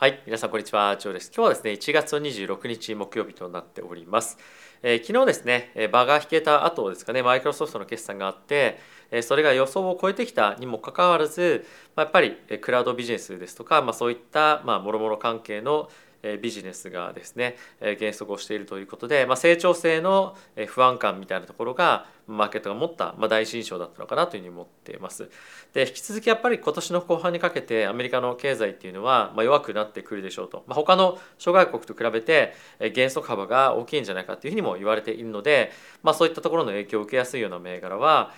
はい皆さんこんにちは。ジョーです。今日はですね1月26日木曜日となっております、えー、昨日ですね場が引けた後ですかねマイクロソフトの決算があってそれが予想を超えてきたにもかかわらずやっぱりクラウドビジネスですとか、まあ、そういったもろもろ関係のビジネスがですね減速をしているということで、まあ、成長性の不安感みたいなところがマーケットが持った、まあ、第一印象だったのかなというふうに思っています。で引き続きやっぱり今年の後半にかけてアメリカの経済っていうのは、まあ、弱くなってくるでしょうと、まあ、他の諸外国と比べて減速幅が大きいんじゃないかというふうにも言われているので、まあ、そういったところの影響を受けやすいような銘柄は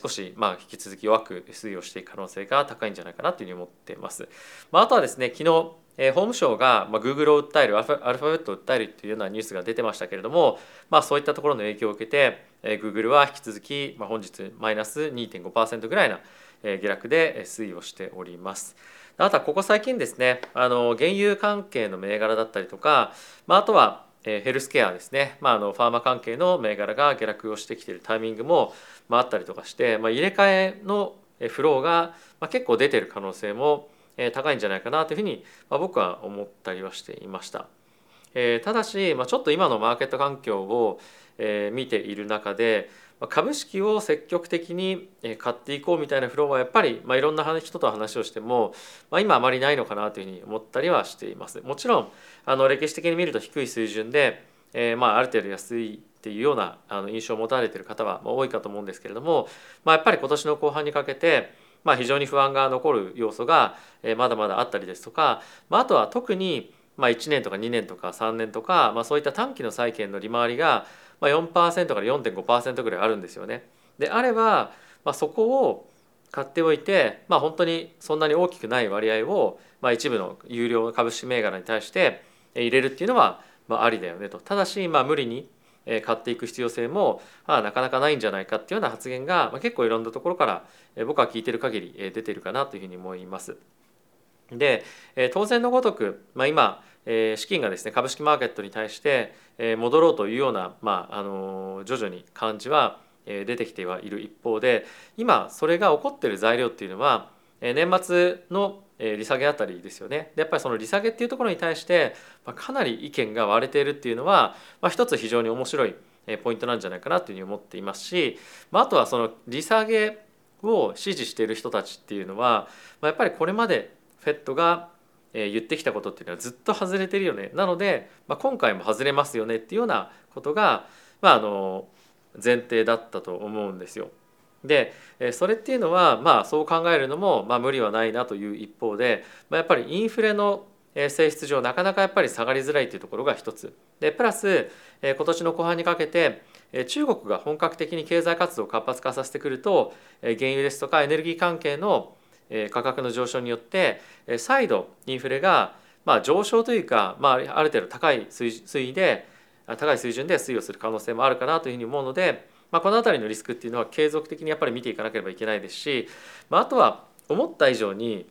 少しまあ引き続き弱く推移をしていく可能性が高いんじゃないかなというふうに思っています。まあ、あとはですね昨日えー、法務省が、まあ、Google を訴えるアルファベットを訴えるというようなニュースが出てましたけれども、まあ、そういったところの影響を受けて、えー、Google は引き続き、まあ、本日マイナス2.5%ぐらいな、えー、下落で推移をしております。あとはここ最近ですねあの原油関係の銘柄だったりとか、まあ、あとはヘルスケアですね、まあ、あのファーマ関係の銘柄が下落をしてきているタイミングも、まあ、あったりとかして、まあ、入れ替えのフローが、まあ、結構出てる可能性も高いんじゃないかなというふうに僕は思ったりはしていました。ただしちょっと今のマーケット環境を見ている中で株式を積極的に買っていこうみたいなフローはやっぱり、まあ、いろんな人と話をしても、まあ、今あまりないのかなというふうに思ったりはしています。もちろんあの歴史的に見ると低い水準で、えー、まあある程度安いっていうようなあの印象を持たれてる方は多いかと思うんですけれども、まあ、やっぱり今年の後半にかけてまあ、非常に不安が残る要素がまだまだあったりですとか、まあ、あとは特にまあ1年とか2年とか3年とか、まあ、そういった短期の債券の利回りが4%から4.5%ぐらいあるんですよね。であれば、まあ、そこを買っておいて、まあ、本当にそんなに大きくない割合を、まあ、一部の有料株式銘柄に対して入れるっていうのは、まあ、ありだよねと。ただし、まあ、無理に買っていく必要性も、まあ、なかなかないんじゃないかっていうような発言が、まあ、結構いろんなところから僕は聞いてる限り出てるかなというふうに思います。で当然のごとく、まあ、今資金がですね株式マーケットに対して戻ろうというような、まあ、あの徐々に感じは出てきてはいる一方で今それが起こっている材料っていうのは年末の利下げあたりですよねでやっぱりその利下げっていうところに対してかなり意見が割れているっていうのは、まあ、一つ非常に面白いポイントなんじゃないかなというふうに思っていますし、まあ、とはその利下げを支持している人たちっていうのは、ま、やっぱりこれまで FED が言ってきたことっていうのはずっと外れてるよねなので、まあ、今回も外れますよねっていうようなことが、ま、あの前提だったと思うんですよ。でそれっていうのはまあそう考えるのもまあ無理はないなという一方で、まあ、やっぱりインフレの性質上なかなかやっぱり下がりづらいというところが一つ。でプラス今年の後半にかけて中国が本格的に経済活動を活発化させてくると原油ですとかエネルギー関係の価格の上昇によって再度インフレがまあ上昇というか、まあ、ある程度高い水位で高い水準で推移をする可能性もあるかなというふうに思うのでまあ、この辺りのリスクっていうのは継続的にやっぱり見ていかなければいけないですし、まあ、あとは思った以上に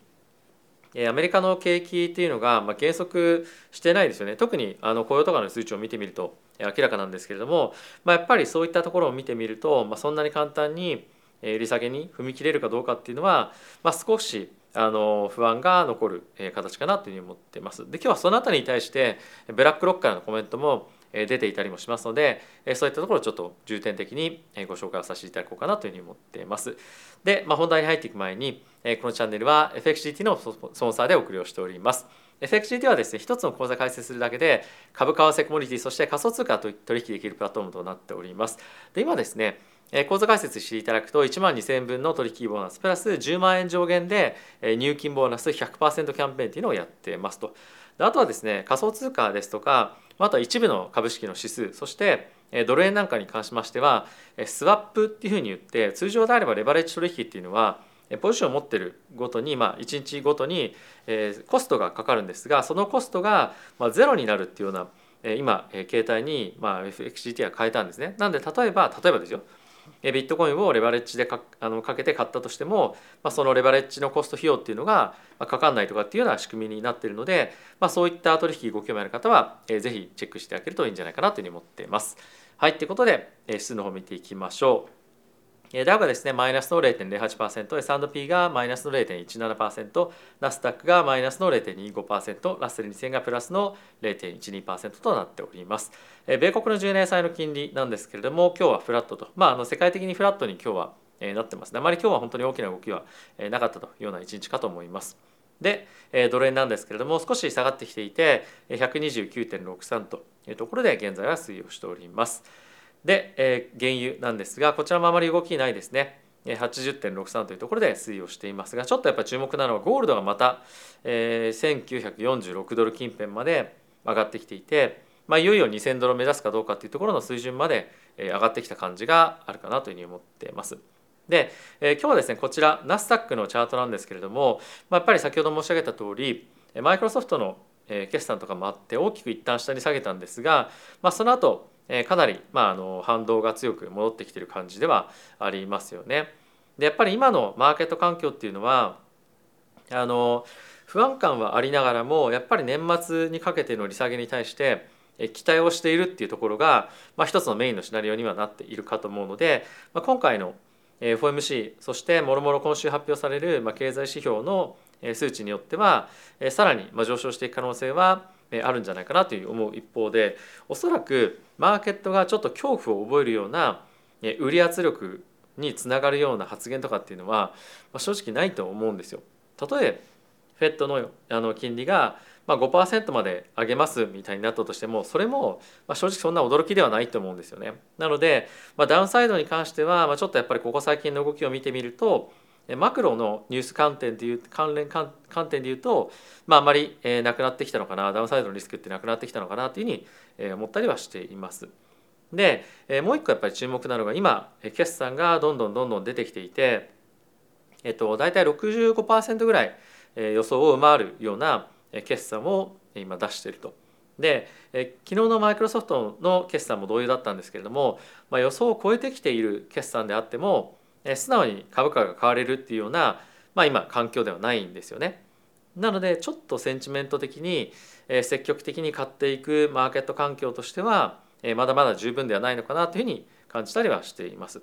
アメリカの景気っていうのが減速してないですよね特にあの雇用とかの数値を見てみると明らかなんですけれども、まあ、やっぱりそういったところを見てみると、まあ、そんなに簡単に利下げに踏み切れるかどうかっていうのは、まあ、少しあの不安が残る形かなというふうに思っています。で今日はその辺りに対してブラックロックからのコメントも出ていたりもしますのでそういったところをちょっと重点的にご紹介をさせていただこうかなというふうに思っています。で、まあ、本題に入っていく前にこのチャンネルは FXGT のスポンサーでお送りをしております。FXGT はですね一つの口座開設するだけで株為替コモディティそして仮想通貨と取引できるプラットフォームとなっております。で今ですね口座開設していただくと1万2000円分の取引ボーナスプラス10万円上限で入金ボーナス100%キャンペーンというのをやってますと。あとはですね仮想通貨ですとかあとは一部の株式の指数そしてドル円なんかに関しましてはスワップっていうふうに言って通常であればレバレッジ取引っていうのはポジションを持ってるごとに、まあ、1日ごとにコストがかかるんですがそのコストがゼロになるっていうような今携帯に、まあ、FXGT は変えたんですね。なんで例えば例えばですよビットコインをレバレッジでかあのかけて買ったとしても、まあ、そのレバレッジのコスト費用っていうのがかかんないとかっていうような仕組みになっているので、まあ、そういった取引ご興味ある方は、えー、ぜひチェックしてあげるといいんじゃないかなというふうに思っています。はいということで、指数の方見ていきましょう。ダウがですねマイナスの0.08%、S&P がマイナスの0.17%、ナスダックがマイナスの0.25%、ラッセル2000がプラスの0.12%となっております。米国の10年債の金利なんですけれども、今日はフラットと、まあ、あの世界的にフラットに今日はなってますね。あまり今日は本当に大きな動きはなかったというような一日かと思います。で、ドル円なんですけれども、少し下がってきていて、129.63というところで現在は推移をしております。で、えー、原油なんですがこちらもあまり動きないですね80.63というところで推移をしていますがちょっとやっぱり注目なのはゴールドがまた、えー、1946ドル近辺まで上がってきていて、まあ、いよいよ2000ドルを目指すかどうかっていうところの水準まで上がってきた感じがあるかなというふうに思っています。で、えー、今日はですねこちらナスダックのチャートなんですけれども、まあ、やっぱり先ほど申し上げた通りマイクロソフトの決算とかもあって大きく一旦下に下げたんですが、まあ、その後えかなり、まあ、あの反動が強く戻ってきてる感じではありますよね。でやっぱり今のマーケット環境っていうのはあの不安感はありながらもやっぱり年末にかけての利下げに対して期待をしているっていうところが、まあ、一つのメインのシナリオにはなっているかと思うので、まあ、今回の FOMC そしてもろもろ今週発表される経済指標の数値によってはさらに上昇していく可能性はあるんじゃないかなという思う一方でおそらくマーケットがちょっと恐怖を覚えるような売り圧力につながるような発言とかっていうのは正直ないと思うんですよ。例えフェットのあの金利がま5%まで上げますみたいになったとしてもそれもま正直そんな驚きではないと思うんですよね。なのでまダウンサイドに関してはちょっとやっぱりここ最近の動きを見てみるとマクロのニュース観点でいう関連観点でいうと、まあ、あまり、えー、なくなってきたのかなダウンサイドのリスクってなくなってきたのかなというふうに、えー、思ったりはしています。で、えー、もう一個やっぱり注目なのが今決算がどんどんどんどん出てきていて、えっと、大体65%ぐらい、えー、予想を上回るような決算を今出していると。で、えー、昨日のマイクロソフトの決算も同様だったんですけれども、まあ、予想を超えてきている決算であっても素直に株価が買われるっていうような、まあ、今環境ではないんですよね。なのでちょっとセンチメント的に積極的に買っていくマーケット環境としてはまだまだ十分ではないのかなというふうに感じたりはしています。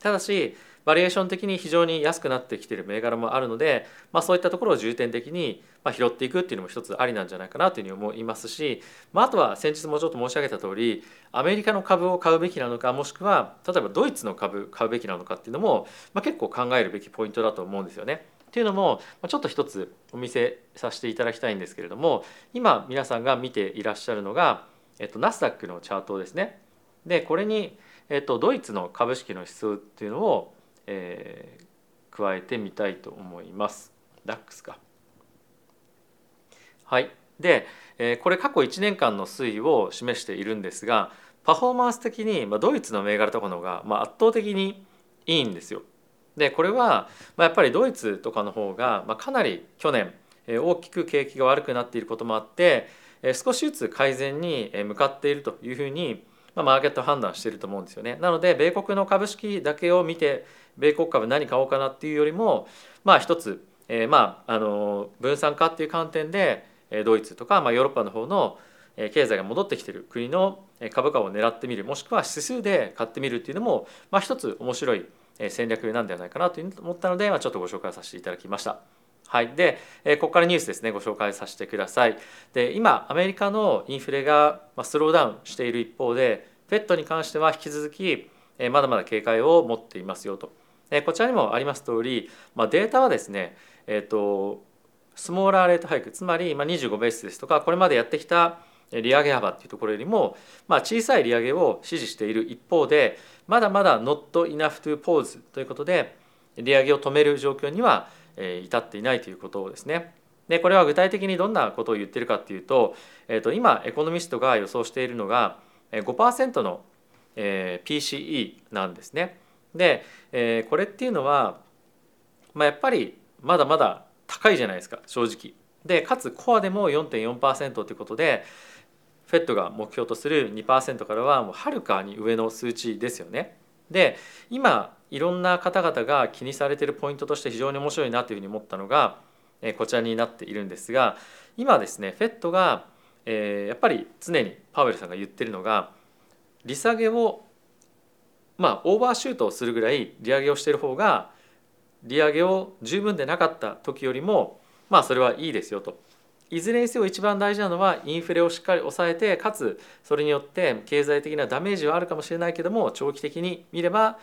ただしバリエーション的に非常に安くなってきている銘柄もあるので、まあ、そういったところを重点的に拾っていくっていうのも一つありなんじゃないかなというふうに思いますし、まあ、あとは先日もちょっと申し上げた通りアメリカの株を買うべきなのかもしくは例えばドイツの株買うべきなのかっていうのも、まあ、結構考えるべきポイントだと思うんですよね。っていうのもちょっと一つお見せさせていただきたいんですけれども今皆さんが見ていらっしゃるのが、えっと、ナスダックのチャートですね。でこれに、えっと、ドイツの株式の指数っていうのをえー、加えてみたいと思います。DAX か。はい。で、えー、これ過去1年間の推移を示しているんですがパフォーマンス的に、まあ、ドイツの銘柄とかの方が、まあ、圧倒的にいいんですよ。でこれは、まあ、やっぱりドイツとかの方が、まあ、かなり去年、えー、大きく景気が悪くなっていることもあって、えー、少しずつ改善に向かっているというふうに、まあ、マーケット判断してると思うんですよね。なので米国の株式だけを見て米国株何買おうかなっていうよりもまあ一つ、えー、まああの分散化っていう観点でドイツとか、まあ、ヨーロッパの方の経済が戻ってきてる国の株価を狙ってみるもしくは指数で買ってみるっていうのも、まあ、一つ面白い戦略なんではないかなと思ったので、まあ、ちょっとご紹介させていただきました。はい、でここからニュースですねご紹介させてください。で今アメリカのインフレがスローダウンしている一方で FED に関しては引き続きまだまだ警戒を持っていますよと。こちらにもあります通り、まあ、データはですね、えーと、スモーラーレートハイクつまり25ベースですとかこれまでやってきた利上げ幅っていうところよりも、まあ、小さい利上げを支持している一方でまだまだ not enough to pause ということで利上げを止める状況には至っていないということですねでこれは具体的にどんなことを言ってるかっていうと,、えー、と今エコノミストが予想しているのが5%の PCE なんですね。で、これっていうのは、まあ、やっぱりまだまだ高いじゃないですか正直。でかつコアでも4.4%ということで FED が目標とする2%からはもうはるかに上の数値ですよね。で今いろんな方々が気にされてるポイントとして非常に面白いなというふうに思ったのがこちらになっているんですが今ですね FED がえやっぱり常にパウエルさんが言ってるのが利下げをまあオーバーシュートをするぐらい利上げをしている方が利上げを十分でなかった時よりもまあそれはいいですよと。いずれにせよ一番大事なのはインフレをしっかり抑えてかつそれによって経済的なダメージはあるかもしれないけども長期的に見れば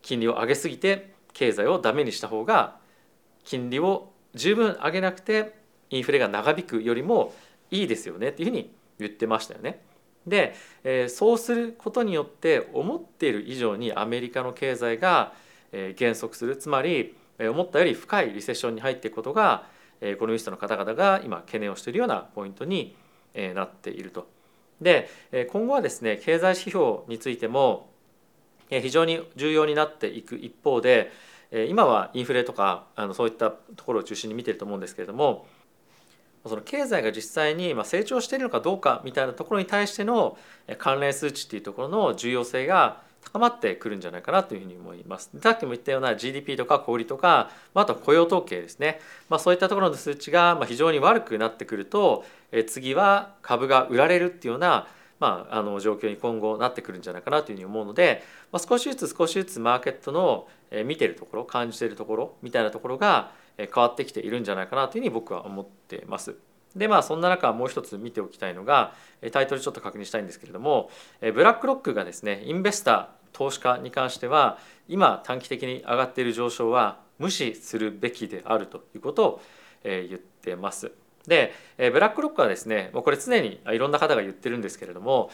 金利を上げすぎて経済をダメにした方が金利を十分上げなくてインフレが長引くよりもいいですよねっていうふうに言ってましたよね。で、えー、そうすることによって思っている以上にアメリカの経済が、えー、減速するつまり、えー、思ったより深いリセッションに入っていくことがエコノミストの方々が今懸念をしているようなポイントになっていると。で今後はですね経済指標についても非常に重要になっていく一方で今はインフレとかあのそういったところを中心に見てると思うんですけれどもその経済が実際に成長しているのかどうかみたいなところに対しての関連数値っていうところの重要性が高まってくるんじゃないかなというふうに思います。さっきも言ったような GDP とか小売とかあと雇用統計ですね、まあ、そういったところの数値が非常に悪くなってくると次は株が売られるっていうようなまあ、あの状況に今後なってくるんじゃないかなというふうに思うので、まあ、少しずつ少しずつマーケットの見てるところ感じてるところみたいなところが変わってきているんじゃないかなというふうに僕は思っています。でまあそんな中もう一つ見ておきたいのがタイトルちょっと確認したいんですけれどもブラックロックがですねインベスター投資家に関しては今短期的に上がっている上昇は無視するべきであるということを言ってます。でブラックロックはですねもうこれ常にいろんな方が言ってるんですけれども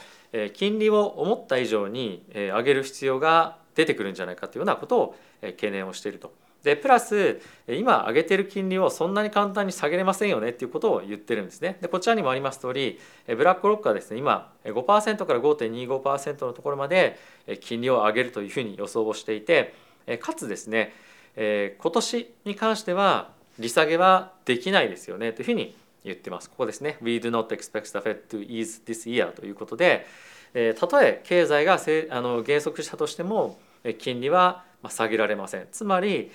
金利を思った以上に上げる必要が出てくるんじゃないかというようなことを懸念をしていると。でプラス今上げてる金利をそんなに簡単に下げれませんよねっていうことを言ってるんですね。でこちらにもあります通りブラックロックはですね今5%から5.25%のところまで金利を上げるというふうに予想をしていてかつですね今年に関しては利下げはできないですよねというふうに言ってます。ここですね。We do not expect the Fed to ease this year ということでたとえ経済があの減速したとしても金利は下げられません。つまり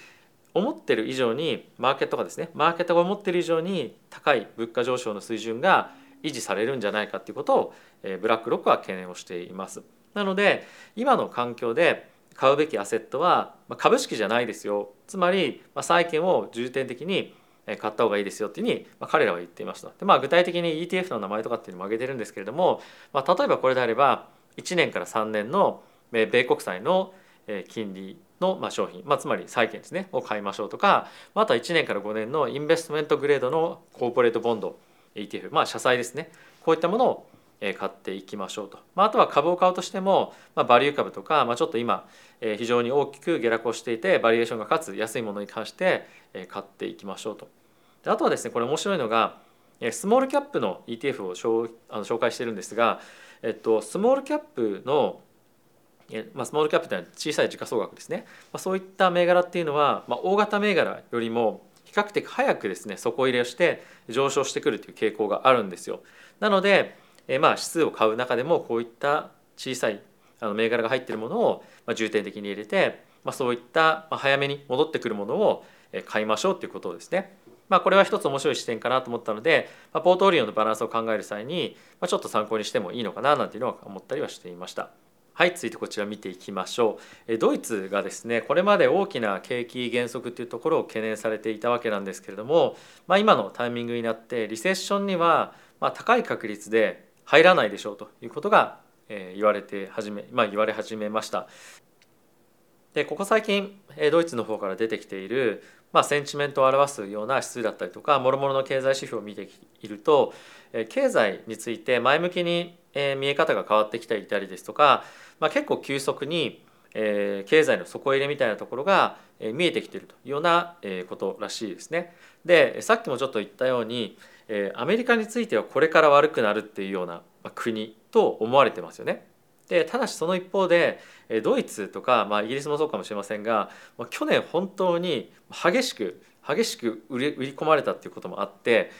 思ってる以上にマーケットがですねマーケットが思ってる以上に高い物価上昇の水準が維持されるんじゃないかということをブラックロックは懸念をしています。なので今の環境で買うべきアセットはまあ株式じゃないですよつまりまあ債券を重点的に買った方がいいですよっていうふうに彼らは言っていますと。でまあ具体的に ETF の名前とかっていうのも挙げてるんですけれども、まあ、例えばこれであれば1年から3年の米国債の金利のま商品、まあ、つまり債券ですねを買いましょうとかあとは1年から5年のインベストメントグレードのコーポレートボンド ETF まあ社債ですね。こういったものを買っていきましょうと、まあ、あとは株を買うとしても、まあ、バリュー株とか、まあ、ちょっと今非常に大きく下落をしていてバリエーションがかつ安いものに関して買っていきましょうと。であとはですねこれ面白いのがスモールキャップの ETF を紹介してるんですが、えっと、スモールキャップのまあ、スモールキャップというのは小さい時価総額ですね、まあ、そういった銘柄っていうのは、まあ、大型銘柄よりも比較的早くですね底入れをして上昇してくるという傾向があるんですよ。なので、えまあ指数を買う中でもこういった小さいあの銘柄が入っているものを重点的に入れて、まあ、そういった早めに戻ってくるものを買いましょうということですねまあ、これは一つ面白い視点かなと思ったので、まあ、ポートフォリオのバランスを考える際に、まあ、ちょっと参考にしてもいいのかななんていうのは思ったりはしていました。はい続いてこちら見ていきましょうドイツがですねこれまで大きな景気減速というところを懸念されていたわけなんですけれども、まあ、今のタイミングになってリセッションにはま高い確率で入らないでしょうということが言われて始め、まあ、言われ始めました。でここ最近ドイツの方から出てきている、まあ、センチメントを表すような指数だったりとかもろもろの経済指標を見ていると経済について前向きに見え方が変わってきていたりですとかまあ、結構急速に、えー、経済の底入れみたいなところが、えー、見えてきているというような、えー、ことらしいですね。でさっきもちょっと言ったように、えー、アメリカについてはこれから悪くなるっていうような国と思われてますよね。でただしその一方でドイツとか、まあ、イギリスもそうかもしれませんが去年本当に激しく激しく売り売り込まれたっていうこともあって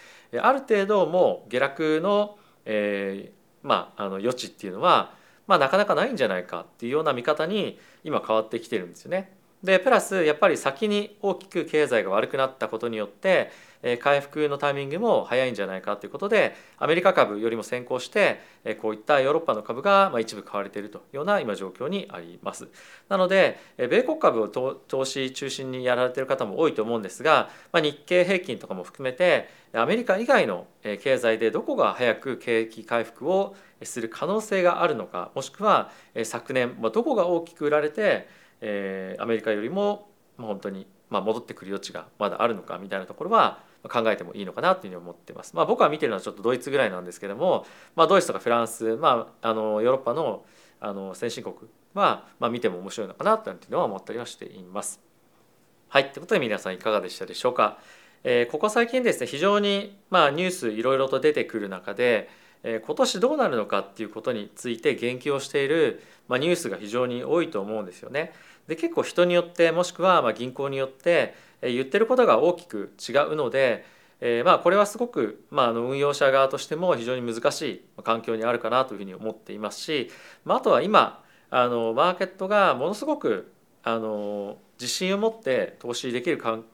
ある程度もう下落の、えーまあ、あの余地っていうのはまあ、なかなかないんじゃないかっていうような見方に今変わってきてるんですよね。でプラスやっぱり先に大きく経済が悪くなったことによって回復のタイミングも早いんじゃないかということでアメリカ株よりも先行してこういったヨーロッパの株が一部買われているというような今状況にあります。なので米国株を投資中心にやられている方も多いと思うんですが日経平均とかも含めてアメリカ以外の経済でどこが早く景気回復をする可能性があるのかもしくは昨年どこが大きく売られてえアメリカよりもま本当にま戻ってくる余地がまだあるのかみたいなところは考えてもいいのかなというふうに思ってます。まあ、僕は見てるのはちょっとドイツぐらいなんですけども、まあ、ドイツとかフランス、まあ、あのヨーロッパのあの先進国は、まあ、見ても面白いのかなというのは思ったりはしています。はい、ということで皆さんいかがでしたでしょうか。えー、ここ最近ですね非常に、まあ、ニュースいろいろと出てくる中で、今年どうなるのかっていうことについて言及をしている、ま、ニュースが非常に多いと思うんですよね。で結構人によってもしくはま銀行によって言ってることが大きく違うので、え、まあこれはすごく、まあ、の運用者側としても非常に難しい環境にあるかなというふうに思っていますし、まあ、とは今あのマーケットがものすごくあの自信を持って投資できる環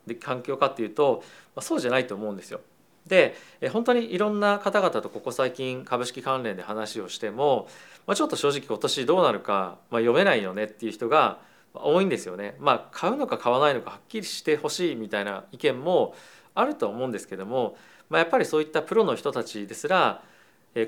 境かっていうと、ま、そうじゃないと思うんですよ。で本当にいろんな方々とここ最近株式関連で話をしても、まあ、ちょっと正直今年どうなるか、まあ、読めないよねっていう人が多いんですよね。まあ買うのか買わないのかはっきりしてほしいみたいな意見もあると思うんですけども、まあ、やっぱりそういったプロの人たちですら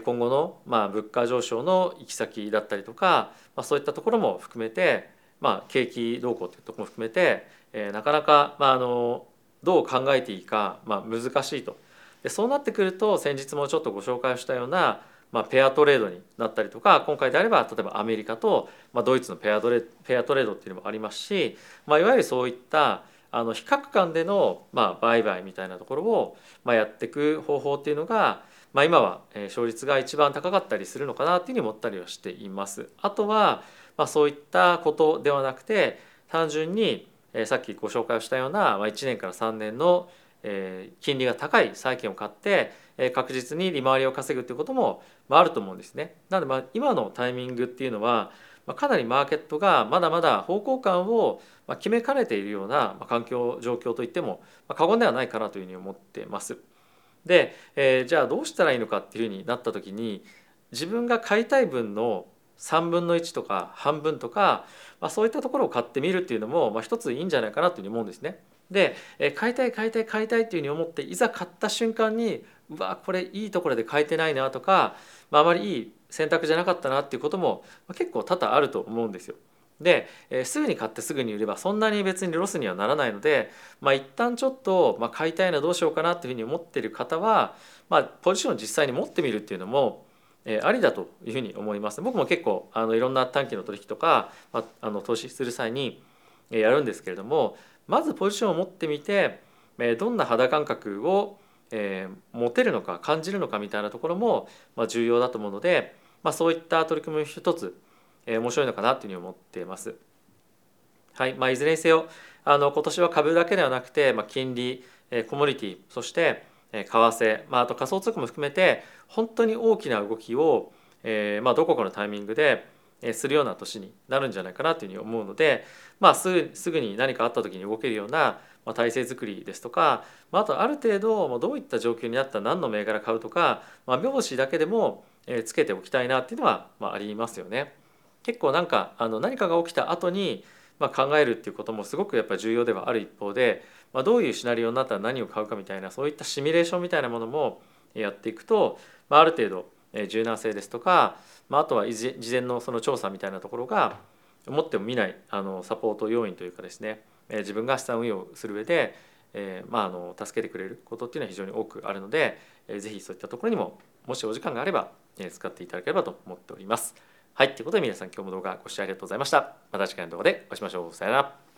今後のまあ物価上昇の行き先だったりとか、まあ、そういったところも含めて、まあ、景気動向というところも含めて、えー、なかなか、まあ、あのどう考えていいか、まあ、難しいと。でそうなってくると先日もちょっとご紹介したようなまあ、ペアトレードになったりとか今回であれば例えばアメリカと、まあ、ドイツのペアトレペアトレードっていうのもありますし、まあ、いわゆるそういったあの比較間での、まあ、売買みたいなところを、まあ、やっていく方法っていうのが、まあ、今は勝率が一番高かったりするのかなっていうふうに思ったりはしています。あとは、まあ、そういったことではなくて単純にさっきご紹介をしたような、まあ、1年から3年のえ金利が高い債券を買ってえ確実に利回りを稼ぐということもまあると思うんですね。なのでまあ今のタイミングっていうのはまかなりマーケットがまだまだ方向感を決めかねているような環境状況といっても過言ではないかなというふうに思ってます。で、えー、じゃあどうしたらいいのかっていうふうになった時に自分が買いたい分の3分の1とか半分とか、まあ、そういったところを買ってみるっていうのも、まあ、一ついいんじゃないかなというふうに思うんですね。で買いたい買いたい買いたいっていうふうに思っていざ買った瞬間にうわこれいいところで買えてないなとか、まあ、あまりいい選択じゃなかったなっていうことも結構多々あると思うんですよ。で、え、すぐに買ってすぐに売ればそんなに別にロスにはならないので、まあ、一旦ちょっと、まあ、買いたいなどうしようかなっていうふうに思っている方は、まあ、ポジションを実際に持ってみるっていうのも、え、ありだというふうに思います。僕も結構あのいろんな短期の取引とか、まあ、あの投資する際にやるんですけれどもまずポジションを持ってみてどんな肌感覚を持てるのか感じるのかみたいなところも重要だと思うので、まあ、そういった取り組み一つ面白いのかなというふうに思っています。はいまあ、いずれにせよあの今年は株だけではなくて、まあ、金利コモディティそして為替、まあ、あと仮想通貨も含めて本当に大きな動きを、えーまあ、どこかのタイミングでするような年になるんじゃないかなというふうに思うので、まあ、すぐすぐに何かあった時に動けるような体制づくりですとかまああとある程度どういった状況になったら何の銘柄買うとか、まあ、目星だけでもつけておきたいなっていうのはまありますよね。結構なんかあの何かが起きた後にまあ考えるっていうこともすごくやっぱ重要ではある一方で、まあ、どういうシナリオになったら何を買うかみたいなそういったシミュレーションみたいなものもやっていくと、まあ、ある程度柔軟性ですとか、まあ、あとは事前のその調査みたいなところが思っても見ないあのサポート要員というかですね自分が資産運用する上で、え、まあ、あの助けてくれることっていうのは非常に多くあるので、えー、ぜひそういったところにももしお時間があれば、え、使っていただければと思っております。はい、ということで皆さん今日も動画ご視聴ありがとうございました。また次回の動画でお会いしましょう。さよなら。